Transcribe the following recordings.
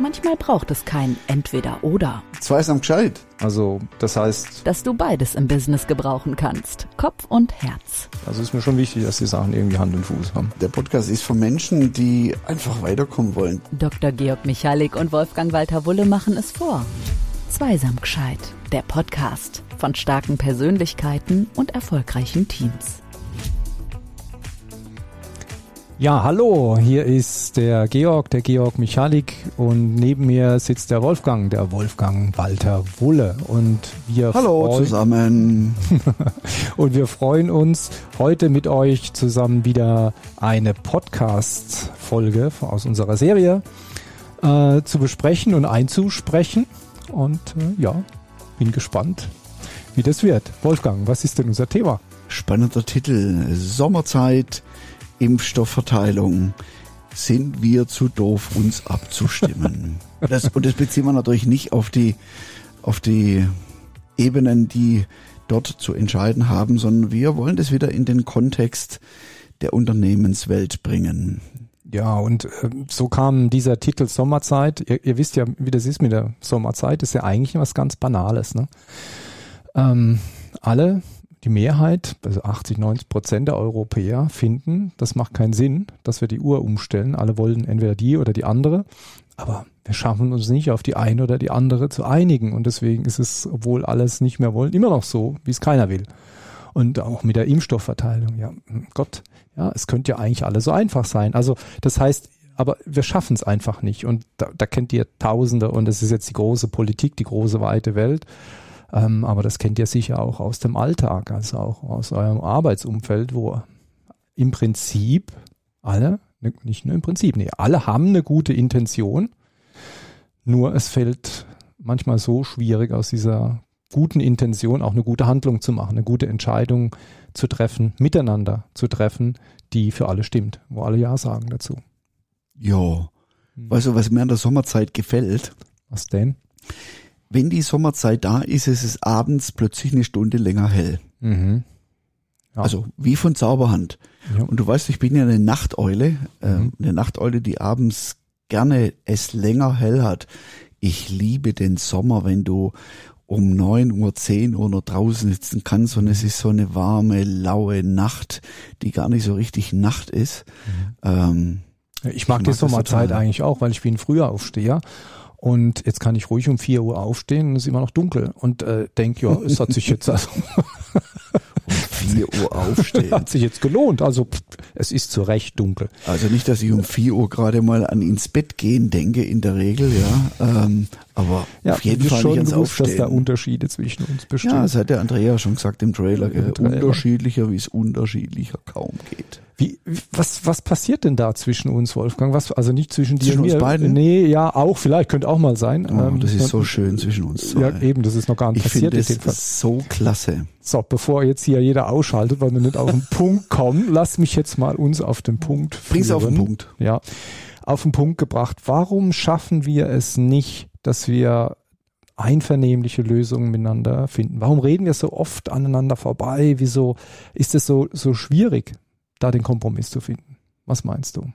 Manchmal braucht es kein Entweder-Oder. Zweisam gescheit. Also, das heißt, Dass du beides im Business gebrauchen kannst. Kopf und Herz. also ist mir schon wichtig, dass die Sachen irgendwie Hand und Fuß haben. Der Podcast ist für Menschen, die einfach weiterkommen wollen. Dr. Georg Michalik und Wolfgang Walter Wulle machen es vor. Zweisam gescheit. Der Podcast von starken Persönlichkeiten und erfolgreichen Teams. Ja, hallo, hier ist der Georg, der Georg Michalik und neben mir sitzt der Wolfgang, der Wolfgang Walter Wulle und wir Hallo zusammen. und wir freuen uns heute mit euch zusammen wieder eine Podcast Folge aus unserer Serie äh, zu besprechen und einzusprechen und äh, ja, bin gespannt, wie das wird. Wolfgang, was ist denn unser Thema? Spannender Titel. Sommerzeit, Impfstoffverteilung. Sind wir zu doof, uns abzustimmen? das, und das beziehen wir natürlich nicht auf die, auf die Ebenen, die dort zu entscheiden haben, sondern wir wollen das wieder in den Kontext der Unternehmenswelt bringen. Ja, und äh, so kam dieser Titel Sommerzeit. Ihr, ihr wisst ja, wie das ist mit der Sommerzeit, ist ja eigentlich was ganz Banales. Ne? Ähm, alle, die Mehrheit, also 80, 90 Prozent der Europäer finden, das macht keinen Sinn, dass wir die Uhr umstellen. Alle wollen entweder die oder die andere, aber wir schaffen uns nicht auf die eine oder die andere zu einigen. Und deswegen ist es, obwohl alles nicht mehr wollen, immer noch so, wie es keiner will. Und auch mit der Impfstoffverteilung, ja, Gott, ja, es könnte ja eigentlich alles so einfach sein. Also das heißt, aber wir schaffen es einfach nicht. Und da, da kennt ihr Tausende und das ist jetzt die große Politik, die große weite Welt. Ähm, aber das kennt ihr sicher auch aus dem Alltag, also auch aus eurem Arbeitsumfeld, wo im Prinzip alle, ne, nicht nur im Prinzip, nee, alle haben eine gute Intention, nur es fällt manchmal so schwierig aus dieser guten Intention auch eine gute Handlung zu machen, eine gute Entscheidung zu treffen, miteinander zu treffen, die für alle stimmt, wo alle Ja sagen dazu. Ja. Weißt du, was mir an der Sommerzeit gefällt? Was denn? Wenn die Sommerzeit da ist, ist es abends plötzlich eine Stunde länger hell. Mhm. Ja. Also wie von Zauberhand. Ja. Und du weißt, ich bin ja eine Nachteule, äh, Mhm. eine Nachteule, die abends gerne es länger hell hat. Ich liebe den Sommer, wenn du um neun Uhr, zehn Uhr noch draußen sitzen kannst und es ist so eine warme, laue Nacht, die gar nicht so richtig Nacht ist. Ähm, Ich mag Ich die mag das Sommerzeit total. eigentlich auch, weil ich bin früher Aufsteher. Und jetzt kann ich ruhig um 4 Uhr aufstehen und es ist immer noch dunkel. Und äh, denk, ja, es hat sich jetzt also, vier Uhr aufstehen. hat sich jetzt gelohnt. Also pff, es ist zu Recht dunkel. Also nicht, dass ich um vier Uhr gerade mal an ins Bett gehen denke, in der Regel, ja. Ähm, aber Ja, auf jeden Fall schon nicht ans bewusst, dass da Aufstehen. Unterschiede zwischen uns bestehen. Ja, das hat der Andrea schon gesagt im Trailer. Im Trailer. Unterschiedlicher, wie es unterschiedlicher kaum geht. Wie, was, was passiert denn da zwischen uns, Wolfgang? Was, also nicht zwischen dir Zwischen und mir. uns beiden? Nee, ja, auch, vielleicht, könnte auch mal sein. Oh, Ähm, das ist so und- schön zwischen uns zwei. Ja, eben, das ist noch gar nicht ich finde passiert. das jedenfalls. so klasse. So, bevor jetzt hier jeder ausschaltet, weil wir nicht auf den Punkt kommen, lass mich jetzt mal uns auf den Punkt Bring's auf den führen. Punkt. Ja, auf den Punkt gebracht. Warum schaffen wir es nicht, dass wir einvernehmliche Lösungen miteinander finden? Warum reden wir so oft aneinander vorbei? Wieso ist es so, so schwierig, da den Kompromiss zu finden? Was meinst du?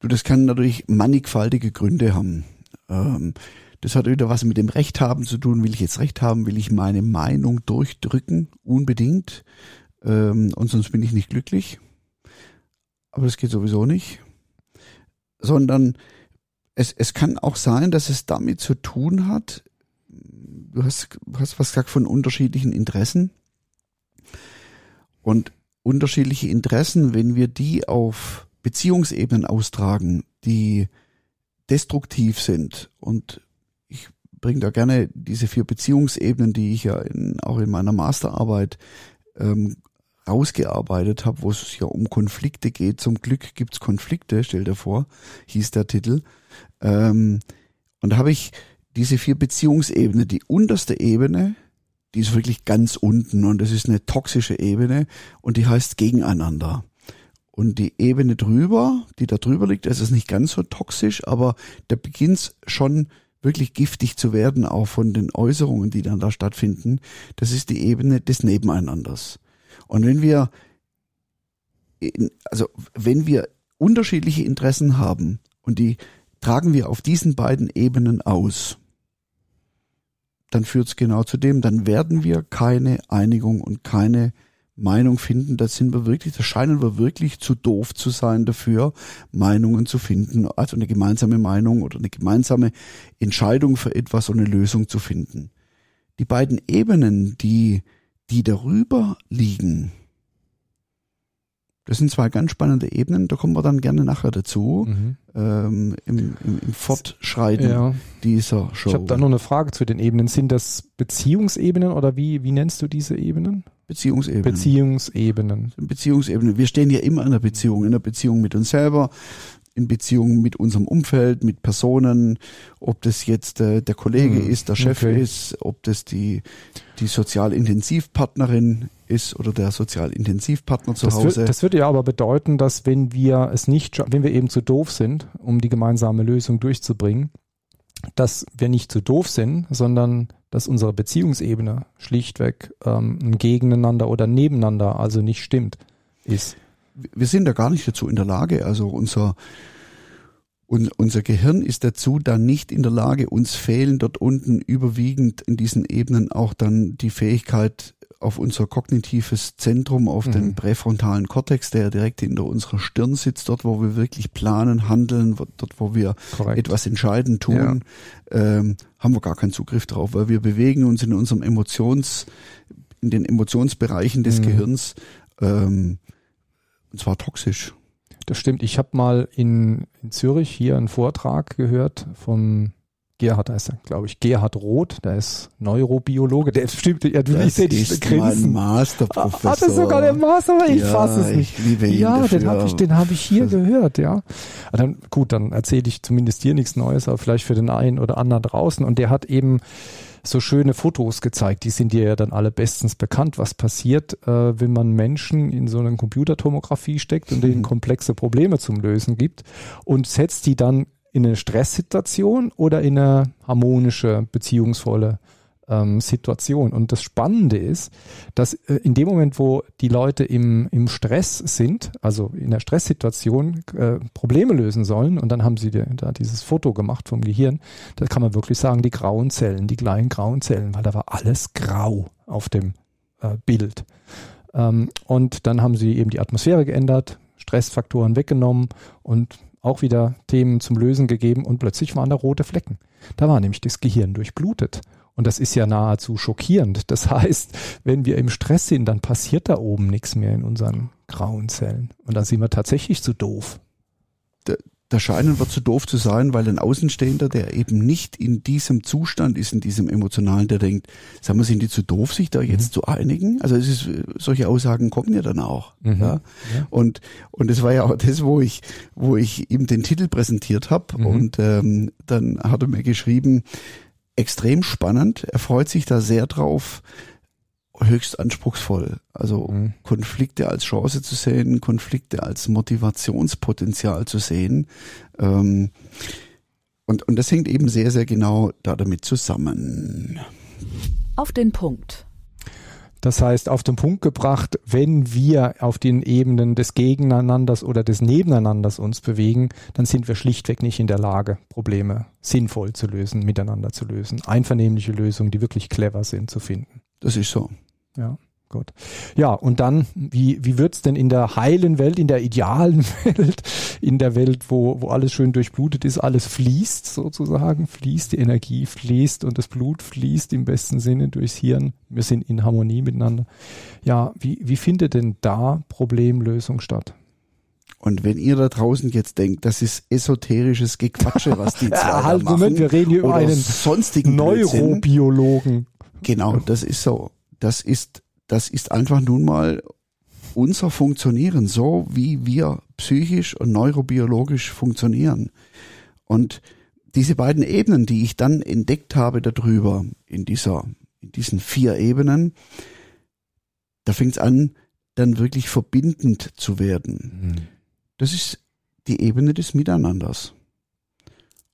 Du, das kann natürlich mannigfaltige Gründe haben. Ähm, das hat wieder was mit dem Recht haben zu tun. Will ich jetzt Recht haben? Will ich meine Meinung durchdrücken? Unbedingt. Ähm, und sonst bin ich nicht glücklich. Aber das geht sowieso nicht. Sondern es, es kann auch sein, dass es damit zu tun hat, du hast, du hast was gesagt von unterschiedlichen Interessen. Und unterschiedliche Interessen, wenn wir die auf Beziehungsebenen austragen, die destruktiv sind. Und ich bringe da gerne diese vier Beziehungsebenen, die ich ja in, auch in meiner Masterarbeit ähm, rausgearbeitet habe, wo es ja um Konflikte geht. Zum Glück gibt's Konflikte, stell dir vor, hieß der Titel. Ähm, und da habe ich diese vier Beziehungsebenen, die unterste Ebene, die ist wirklich ganz unten und das ist eine toxische Ebene und die heißt gegeneinander. Und die Ebene drüber, die da drüber liegt, das ist nicht ganz so toxisch, aber da beginnt's schon wirklich giftig zu werden, auch von den Äußerungen, die dann da stattfinden. Das ist die Ebene des Nebeneinanders. Und wenn wir, also wenn wir unterschiedliche Interessen haben und die tragen wir auf diesen beiden Ebenen aus, dann führt es genau zu dem, dann werden wir keine Einigung und keine Meinung finden, da sind wir wirklich, da scheinen wir wirklich zu doof zu sein dafür, Meinungen zu finden, also eine gemeinsame Meinung oder eine gemeinsame Entscheidung für etwas und eine Lösung zu finden. Die beiden Ebenen, die, die darüber liegen, das sind zwei ganz spannende Ebenen, da kommen wir dann gerne nachher dazu, mhm. ähm, im, im, im Fortschreiten ja. dieser Show. Ich habe da noch eine Frage zu den Ebenen. Sind das Beziehungsebenen oder wie, wie nennst du diese Ebenen? Beziehungsebenen. Beziehungsebenen. Beziehungsebenen. Wir stehen ja immer in einer Beziehung, in einer Beziehung mit uns selber, in Beziehung mit unserem Umfeld, mit Personen, ob das jetzt äh, der Kollege hm, ist, der Chef okay. ist, ob das die, die Sozialintensivpartnerin ist oder der Sozialintensivpartner zu das Hause. Wird, das würde ja aber bedeuten, dass wenn wir es nicht, wenn wir eben zu doof sind, um die gemeinsame Lösung durchzubringen, dass wir nicht zu doof sind, sondern dass unsere Beziehungsebene schlichtweg ähm, ein Gegeneinander oder nebeneinander, also nicht stimmt, ist. Wir sind da gar nicht dazu in der Lage. Also unser und unser Gehirn ist dazu dann nicht in der Lage, uns fehlen dort unten überwiegend in diesen Ebenen auch dann die Fähigkeit, auf unser kognitives Zentrum, auf mhm. den präfrontalen Kortex, der direkt hinter unserer Stirn sitzt, dort, wo wir wirklich planen, handeln, dort, wo wir Korrekt. etwas entscheiden tun, ja. ähm, haben wir gar keinen Zugriff drauf, weil wir bewegen uns in unserem Emotions, in den Emotionsbereichen des mhm. Gehirns, ähm, und zwar toxisch. Das stimmt. Ich habe mal in, in Zürich hier einen Vortrag gehört vom Gerhard heißt er, glaube ich. Gerhard Roth, der ist Neurobiologe, der stimmt, ja, du ich ist mein Masterprofessor. Hat er sogar der Master, aber ich ja, fasse es nicht. Ja, dafür. den habe ich, den habe ich hier gehört, ja. Dann, gut, dann erzähle ich zumindest dir nichts Neues, aber vielleicht für den einen oder anderen draußen. Und der hat eben so schöne Fotos gezeigt. Die sind dir ja dann alle bestens bekannt, was passiert, äh, wenn man Menschen in so eine Computertomographie steckt und denen komplexe Probleme zum Lösen gibt und setzt die dann in eine Stresssituation oder in eine harmonische, beziehungsvolle ähm, Situation. Und das Spannende ist, dass äh, in dem Moment, wo die Leute im, im Stress sind, also in der Stresssituation äh, Probleme lösen sollen, und dann haben sie da dieses Foto gemacht vom Gehirn, da kann man wirklich sagen, die grauen Zellen, die kleinen grauen Zellen, weil da war alles grau auf dem äh, Bild. Ähm, und dann haben sie eben die Atmosphäre geändert, Stressfaktoren weggenommen und auch wieder Themen zum Lösen gegeben und plötzlich waren da rote Flecken. Da war nämlich das Gehirn durchblutet. Und das ist ja nahezu schockierend. Das heißt, wenn wir im Stress sind, dann passiert da oben nichts mehr in unseren grauen Zellen. Und dann sind wir tatsächlich zu doof da scheinen wir zu doof zu sein, weil ein Außenstehender, der eben nicht in diesem Zustand ist, in diesem emotionalen, der denkt, sagen wir, sind die zu doof, sich da jetzt mhm. zu einigen? Also es ist, solche Aussagen kommen ja dann auch. Mhm. Ja? ja? Und und es war ja auch das, wo ich wo ich ihm den Titel präsentiert habe mhm. und ähm, dann hat er mir geschrieben, extrem spannend. Er freut sich da sehr drauf, höchst anspruchsvoll. Also mhm. Konflikte als Chance zu sehen, Konflikte als Motivationspotenzial zu sehen. Ähm, und, und das hängt eben sehr, sehr genau da damit zusammen. Auf den Punkt. Das heißt, auf den Punkt gebracht, wenn wir auf den Ebenen des Gegeneinanders oder des Nebeneinanders uns bewegen, dann sind wir schlichtweg nicht in der Lage, Probleme sinnvoll zu lösen, miteinander zu lösen, einvernehmliche Lösungen, die wirklich clever sind, zu finden. Das ist so. Ja, gut. Ja, und dann, wie, wie wird's denn in der heilen Welt, in der idealen Welt, in der Welt, wo, wo alles schön durchblutet ist, alles fließt sozusagen, fließt, die Energie fließt und das Blut fließt im besten Sinne durchs Hirn. Wir sind in Harmonie miteinander. Ja, wie, wie findet denn da Problemlösung statt? Und wenn ihr da draußen jetzt denkt, das ist esoterisches Gequatsche, was die zwei ja, halt, machen, Moment, wir reden hier über einen sonstigen Neurobiologen. Genau, das ist so das ist, das ist einfach nun mal unser Funktionieren, so wie wir psychisch und neurobiologisch funktionieren. Und diese beiden Ebenen, die ich dann entdeckt habe darüber, in dieser, in diesen vier Ebenen, da fängt es an, dann wirklich verbindend zu werden. Mhm. Das ist die Ebene des Miteinanders.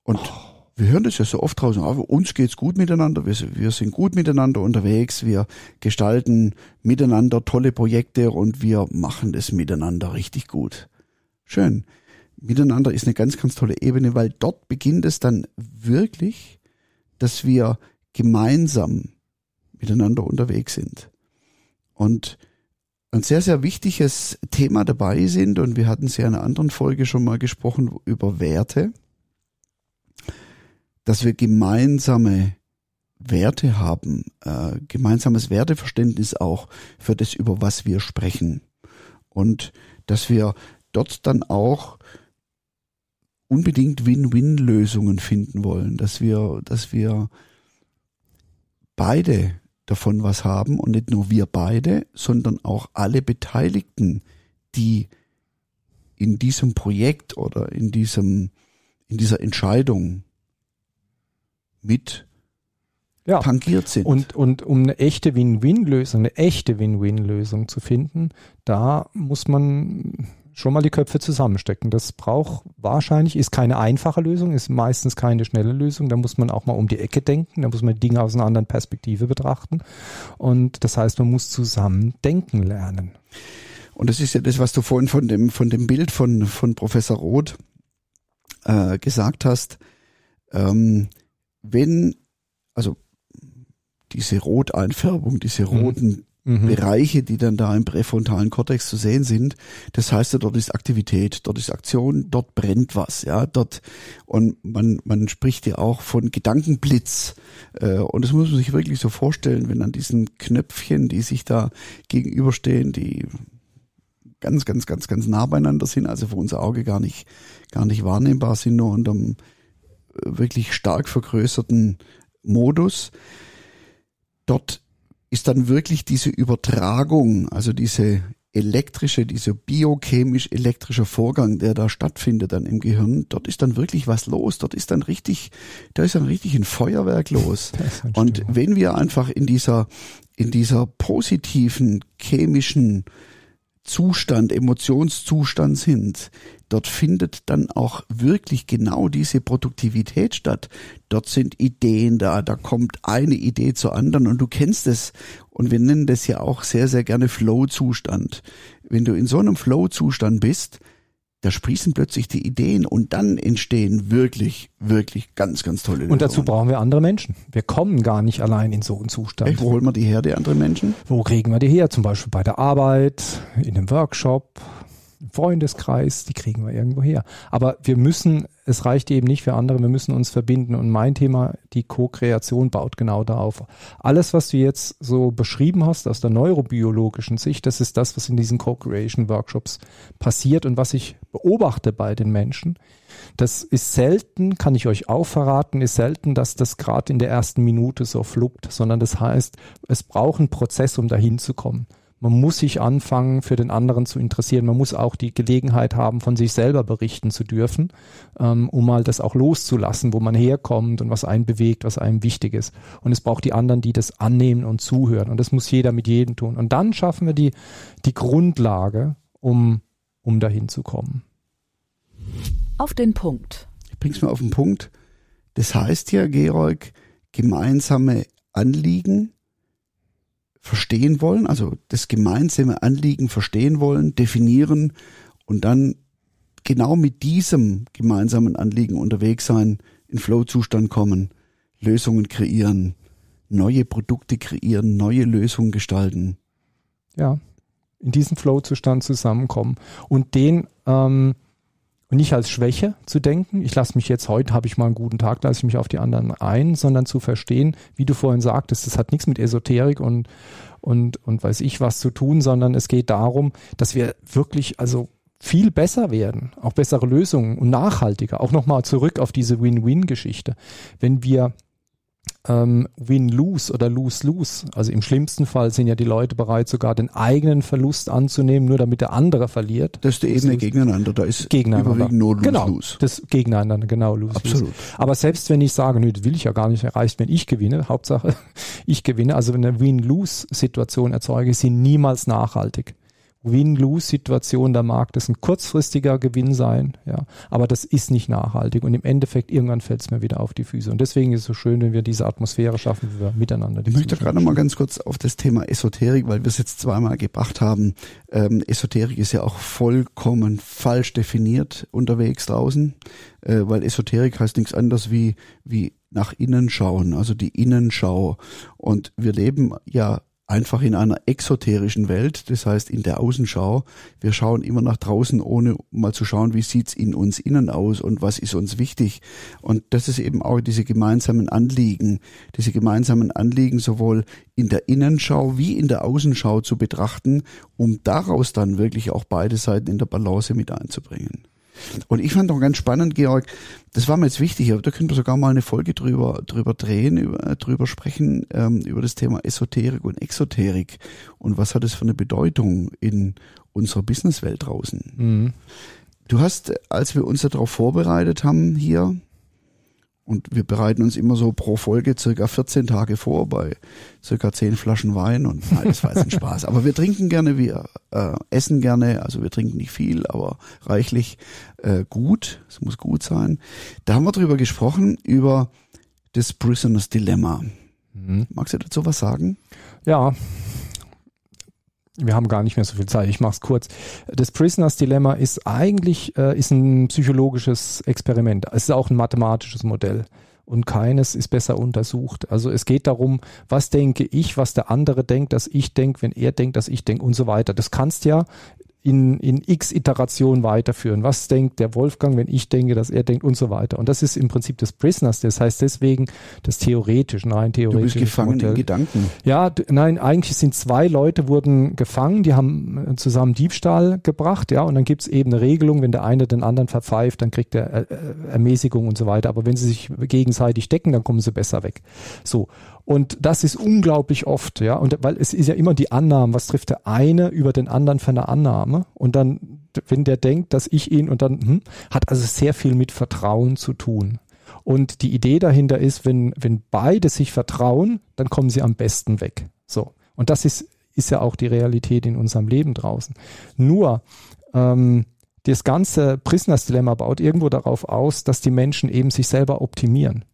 Und oh wir hören das ja so oft draußen, aber uns geht's gut miteinander, wir, wir sind gut miteinander unterwegs, wir gestalten miteinander tolle Projekte und wir machen das miteinander richtig gut. Schön. miteinander ist eine ganz, ganz tolle Ebene, weil dort beginnt es dann wirklich, dass wir gemeinsam miteinander unterwegs sind. Und ein sehr, sehr wichtiges Thema dabei sind, und wir hatten es ja in einer anderen Folge schon mal gesprochen über Werte, dass wir gemeinsame Werte haben, äh, gemeinsames Werteverständnis auch für das, über was wir sprechen. Und dass wir dort dann auch unbedingt Win-Win-Lösungen finden wollen, dass wir, dass wir beide davon was haben und nicht nur wir beide, sondern auch alle Beteiligten, die in diesem Projekt oder in diesem, in dieser Entscheidung mit ja. tangiert sind. Und, und um eine echte Win-Win-Lösung, eine echte Win-Win-Lösung zu finden, da muss man schon mal die Köpfe zusammenstecken. Das braucht wahrscheinlich, ist keine einfache Lösung, ist meistens keine schnelle Lösung. Da muss man auch mal um die Ecke denken, da muss man Dinge aus einer anderen Perspektive betrachten. Und das heißt, man muss zusammen denken lernen. Und das ist ja das, was du vorhin von dem, von dem Bild von, von Professor Roth äh, gesagt hast. Ähm, wenn, also diese Roteinfärbung, diese mhm. roten mhm. Bereiche, die dann da im präfrontalen Kortex zu sehen sind. Das heißt ja, dort ist Aktivität, dort ist Aktion, dort brennt was, ja, dort und man man spricht ja auch von Gedankenblitz äh, und das muss man sich wirklich so vorstellen, wenn an diesen Knöpfchen, die sich da gegenüberstehen, die ganz ganz ganz ganz nah beieinander sind, also für unser Auge gar nicht gar nicht wahrnehmbar sind, nur unter einem äh, wirklich stark vergrößerten Modus. Dort ist dann wirklich diese Übertragung, also diese elektrische, dieser biochemisch-elektrische Vorgang, der da stattfindet dann im Gehirn, dort ist dann wirklich was los. Dort ist dann richtig, da ist dann richtig ein Feuerwerk los. Und wenn wir einfach in dieser, in dieser positiven chemischen Zustand, Emotionszustand sind, dort findet dann auch wirklich genau diese Produktivität statt. Dort sind Ideen da, da kommt eine Idee zur anderen und du kennst es. Und wir nennen das ja auch sehr, sehr gerne Flow-Zustand. Wenn du in so einem Flow-Zustand bist, da sprießen plötzlich die Ideen und dann entstehen wirklich, wirklich ganz, ganz tolle Lösungen. Und dazu brauchen wir andere Menschen. Wir kommen gar nicht allein in so einen Zustand. Echt? Wo holen wir die her, die anderen Menschen? Wo kriegen wir die her? Zum Beispiel bei der Arbeit, in einem Workshop, Freundeskreis, die kriegen wir irgendwo her. Aber wir müssen, es reicht eben nicht für andere, wir müssen uns verbinden. Und mein Thema, die Co-Kreation, baut genau darauf. Alles, was du jetzt so beschrieben hast aus der neurobiologischen Sicht, das ist das, was in diesen Co-Creation-Workshops passiert und was ich beobachte bei den Menschen. Das ist selten, kann ich euch auch verraten, ist selten, dass das gerade in der ersten Minute so fluppt, sondern das heißt, es braucht einen Prozess, um dahin zu kommen. Man muss sich anfangen, für den anderen zu interessieren. Man muss auch die Gelegenheit haben, von sich selber berichten zu dürfen, ähm, um mal das auch loszulassen, wo man herkommt und was einen bewegt, was einem wichtig ist. Und es braucht die anderen, die das annehmen und zuhören. Und das muss jeder mit jedem tun. Und dann schaffen wir die, die Grundlage, um, um dahin zu kommen. Auf den Punkt. Ich bring's mal auf den Punkt. Das heißt ja, Georg, gemeinsame Anliegen verstehen wollen, also das gemeinsame Anliegen verstehen wollen, definieren und dann genau mit diesem gemeinsamen Anliegen unterwegs sein, in Flow-Zustand kommen, Lösungen kreieren, neue Produkte kreieren, neue Lösungen gestalten. Ja, in diesen Flow-Zustand zusammenkommen und den ähm, nicht als Schwäche zu denken, ich lasse mich jetzt, heute habe ich mal einen guten Tag, lasse ich mich auf die anderen ein, sondern zu verstehen, wie du vorhin sagtest, das hat nichts mit Esoterik und, und, und weiß ich was zu tun, sondern es geht darum, dass wir wirklich, also viel besser werden, auch bessere Lösungen und nachhaltiger. Auch nochmal zurück auf diese Win-Win-Geschichte. Wenn wir ähm, Win-Lose oder Lose-Lose. Also im schlimmsten Fall sind ja die Leute bereit, sogar den eigenen Verlust anzunehmen, nur damit der andere verliert. Das ist die Ebene gegeneinander, da ist gegeneinander. überwiegend nur Lose-Lose. Genau, das gegeneinander, genau, Lose-Lose. Absolut. Aber selbst wenn ich sage, nö, das will ich ja gar nicht erreichen, wenn ich gewinne, Hauptsache ich gewinne, also wenn eine Win-Lose-Situation erzeuge, sind niemals nachhaltig. Win-Lose-Situation, da mag das ein kurzfristiger Gewinn sein, ja, aber das ist nicht nachhaltig und im Endeffekt irgendwann fällt es mir wieder auf die Füße und deswegen ist es so schön, wenn wir diese Atmosphäre schaffen, wie wir miteinander. Ich möchte gerade mal ganz kurz auf das Thema Esoterik, weil wir es jetzt zweimal gebracht haben. Ähm, Esoterik ist ja auch vollkommen falsch definiert unterwegs draußen, äh, weil Esoterik heißt nichts anderes wie wie nach innen schauen, also die Innenschau und wir leben ja einfach in einer exoterischen Welt, das heißt in der Außenschau. Wir schauen immer nach draußen, ohne mal zu schauen, wie sieht's in uns innen aus und was ist uns wichtig. Und das ist eben auch diese gemeinsamen Anliegen, diese gemeinsamen Anliegen sowohl in der Innenschau wie in der Außenschau zu betrachten, um daraus dann wirklich auch beide Seiten in der Balance mit einzubringen. Und ich fand auch ganz spannend, Georg, das war mir jetzt wichtig, aber da können wir sogar mal eine Folge drüber, drüber drehen, über, drüber sprechen, ähm, über das Thema Esoterik und Exoterik und was hat es für eine Bedeutung in unserer Businesswelt draußen. Mhm. Du hast, als wir uns darauf vorbereitet haben hier, und wir bereiten uns immer so pro Folge circa 14 Tage vor bei circa 10 Flaschen Wein und das war jetzt ein Spaß. Aber wir trinken gerne, wir äh, essen gerne, also wir trinken nicht viel, aber reichlich äh, gut. Es muss gut sein. Da haben wir drüber gesprochen, über das Prisoner's Dilemma. Mhm. Magst du dazu was sagen? Ja, wir haben gar nicht mehr so viel Zeit, ich mache es kurz. Das Prisoners Dilemma ist eigentlich äh, ist ein psychologisches Experiment. Es ist auch ein mathematisches Modell und keines ist besser untersucht. Also es geht darum, was denke ich, was der andere denkt, dass ich denke, wenn er denkt, dass ich denke und so weiter. Das kannst ja in, in x Iterationen weiterführen. Was denkt der Wolfgang, wenn ich denke, dass er denkt und so weiter. Und das ist im Prinzip des Prisoners. Das heißt deswegen das theoretisch, nein, theoretisch. Du bist gefangen Modell. in Gedanken. Ja, nein, eigentlich sind zwei Leute wurden gefangen, die haben äh, zusammen Diebstahl gebracht, ja, und dann gibt's eben eine Regelung, wenn der eine den anderen verpfeift, dann kriegt er äh, äh, Ermäßigung und so weiter. Aber wenn sie sich gegenseitig decken, dann kommen sie besser weg. So. Und das ist unglaublich oft, ja. Und weil es ist ja immer die Annahme, was trifft der eine über den anderen für eine Annahme? Und dann, wenn der denkt, dass ich ihn und dann, hm, hat also sehr viel mit Vertrauen zu tun. Und die Idee dahinter ist, wenn, wenn beide sich vertrauen, dann kommen sie am besten weg. So. Und das ist, ist ja auch die Realität in unserem Leben draußen. Nur, ähm, das ganze Prisoners Dilemma baut irgendwo darauf aus, dass die Menschen eben sich selber optimieren.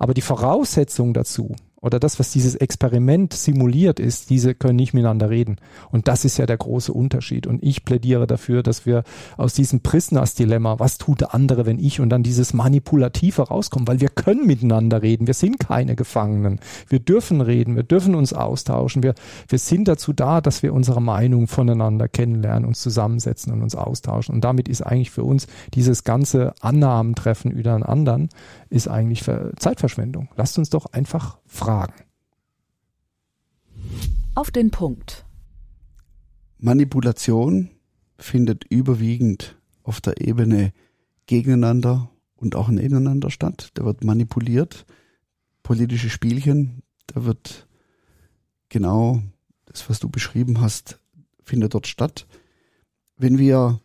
Aber die Voraussetzung dazu, oder das, was dieses Experiment simuliert ist, diese können nicht miteinander reden. Und das ist ja der große Unterschied. Und ich plädiere dafür, dass wir aus diesem Prisoners-Dilemma, was tut der andere, wenn ich, und dann dieses Manipulative rauskommen, weil wir können miteinander reden. Wir sind keine Gefangenen. Wir dürfen reden, wir dürfen uns austauschen. Wir, wir sind dazu da, dass wir unsere Meinung voneinander kennenlernen, uns zusammensetzen und uns austauschen. Und damit ist eigentlich für uns dieses ganze Annahmen-Treffen über einen anderen, ist eigentlich Zeitverschwendung. Lasst uns doch einfach fragen. Auf den Punkt. Manipulation findet überwiegend auf der Ebene gegeneinander und auch ineinander statt. Da wird manipuliert, politische Spielchen, da wird genau das, was du beschrieben hast, findet dort statt. Wenn wir,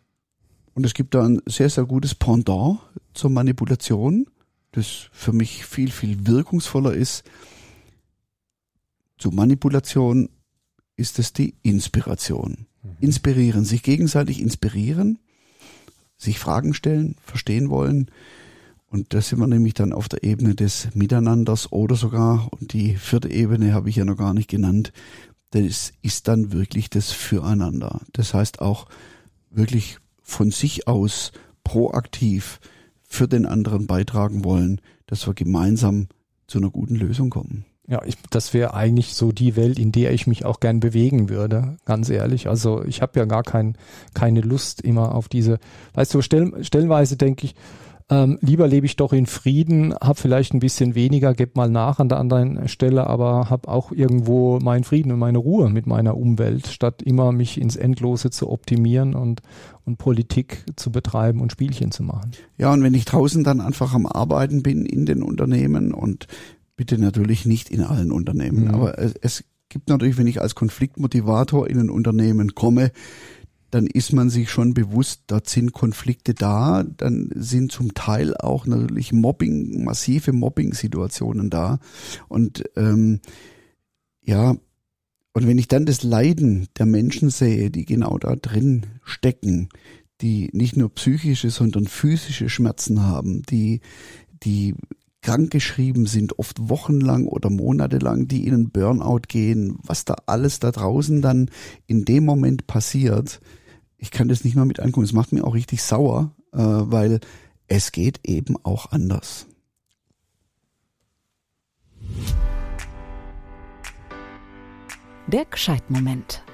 und es gibt da ein sehr, sehr gutes Pendant zur Manipulation, das für mich viel, viel wirkungsvoller ist, zu Manipulation ist es die Inspiration. Mhm. Inspirieren, sich gegenseitig inspirieren, sich Fragen stellen, verstehen wollen. Und da sind wir nämlich dann auf der Ebene des Miteinanders oder sogar, und die vierte Ebene habe ich ja noch gar nicht genannt, das ist dann wirklich das Füreinander. Das heißt auch wirklich von sich aus proaktiv für den anderen beitragen wollen, dass wir gemeinsam zu einer guten Lösung kommen. Ja, ich, das wäre eigentlich so die Welt, in der ich mich auch gern bewegen würde, ganz ehrlich. Also ich habe ja gar kein, keine Lust immer auf diese, weißt du, stell, stellenweise denke ich, ähm, lieber lebe ich doch in Frieden, habe vielleicht ein bisschen weniger, gebe mal nach an der anderen Stelle, aber habe auch irgendwo meinen Frieden und meine Ruhe mit meiner Umwelt, statt immer mich ins Endlose zu optimieren und, und Politik zu betreiben und Spielchen zu machen. Ja, und wenn ich draußen dann einfach am Arbeiten bin in den Unternehmen und bitte natürlich nicht in allen Unternehmen, mhm. aber es, es gibt natürlich, wenn ich als Konfliktmotivator in ein Unternehmen komme, dann ist man sich schon bewusst, dort sind Konflikte da, dann sind zum Teil auch natürlich Mobbing, massive Mobbing-Situationen da. Und ähm, ja, Und wenn ich dann das Leiden der Menschen sehe, die genau da drin stecken, die nicht nur psychische, sondern physische Schmerzen haben, die, die krankgeschrieben sind, oft wochenlang oder monatelang, die in einen Burnout gehen, was da alles da draußen dann in dem Moment passiert, ich kann das nicht mehr mit angucken. Es macht mir auch richtig sauer, äh, weil es geht eben auch anders. Der Gescheitmoment.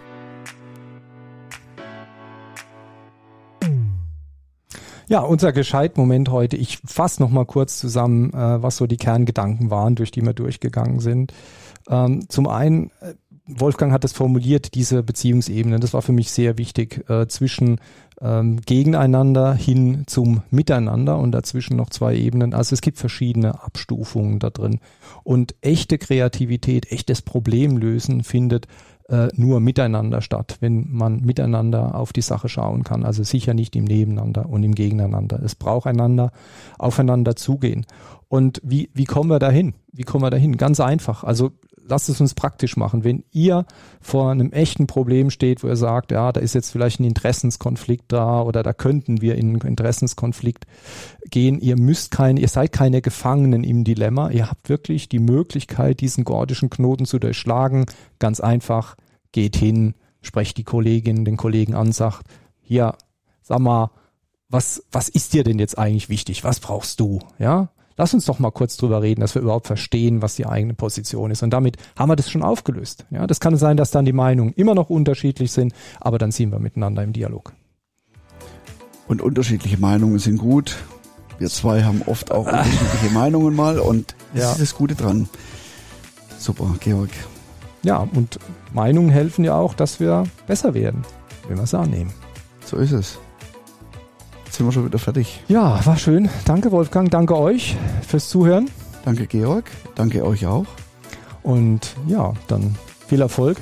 Ja, unser Gescheitmoment heute. Ich fasse noch mal kurz zusammen, äh, was so die Kerngedanken waren, durch die wir durchgegangen sind. Ähm, zum einen, äh, Wolfgang hat es formuliert, diese Beziehungsebene. Das war für mich sehr wichtig, äh, zwischen ähm, Gegeneinander hin zum Miteinander und dazwischen noch zwei Ebenen. Also es gibt verschiedene Abstufungen da drin. Und echte Kreativität, echtes Problemlösen findet äh, nur miteinander statt, wenn man miteinander auf die Sache schauen kann. Also sicher nicht im Nebeneinander und im Gegeneinander. Es braucht einander, aufeinander zugehen. Und wie, wie kommen wir dahin? Wie kommen wir dahin? Ganz einfach. Also lasst es uns praktisch machen. Wenn ihr vor einem echten Problem steht, wo ihr sagt, ja, da ist jetzt vielleicht ein Interessenskonflikt da oder da könnten wir in einen Interessenskonflikt gehen, ihr müsst keine, ihr seid keine Gefangenen im Dilemma. Ihr habt wirklich die Möglichkeit, diesen gordischen Knoten zu durchschlagen. Ganz einfach, geht hin, sprecht die Kollegin, den Kollegen an, sagt, hier, sag mal, was, was ist dir denn jetzt eigentlich wichtig? Was brauchst du? Ja, Lass uns doch mal kurz drüber reden, dass wir überhaupt verstehen, was die eigene Position ist. Und damit haben wir das schon aufgelöst. Ja, das kann sein, dass dann die Meinungen immer noch unterschiedlich sind, aber dann ziehen wir miteinander im Dialog. Und unterschiedliche Meinungen sind gut. Wir zwei haben oft auch unterschiedliche Meinungen mal und das ja. ist das Gute dran. Super, Georg. Ja, und Meinungen helfen ja auch, dass wir besser werden, wenn wir es annehmen. So ist es sind wir schon wieder fertig. Ja, war schön. Danke Wolfgang, danke euch fürs Zuhören. Danke Georg, danke euch auch. Und ja, dann viel Erfolg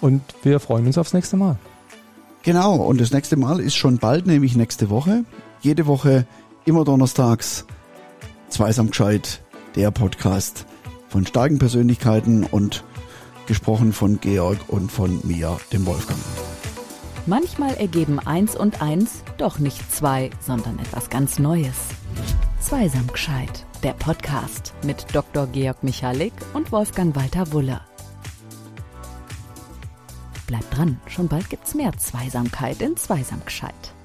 und wir freuen uns aufs nächste Mal. Genau, und das nächste Mal ist schon bald, nämlich nächste Woche. Jede Woche, immer donnerstags, Zweisam gescheit, der Podcast von starken Persönlichkeiten und gesprochen von Georg und von mir, dem Wolfgang. Manchmal ergeben eins und eins doch nicht zwei, sondern etwas ganz Neues. Zweisam gescheit, der Podcast mit Dr. Georg Michalik und Wolfgang Walter Wuller. Bleibt dran, schon bald gibt's mehr Zweisamkeit in Zweisam gescheit.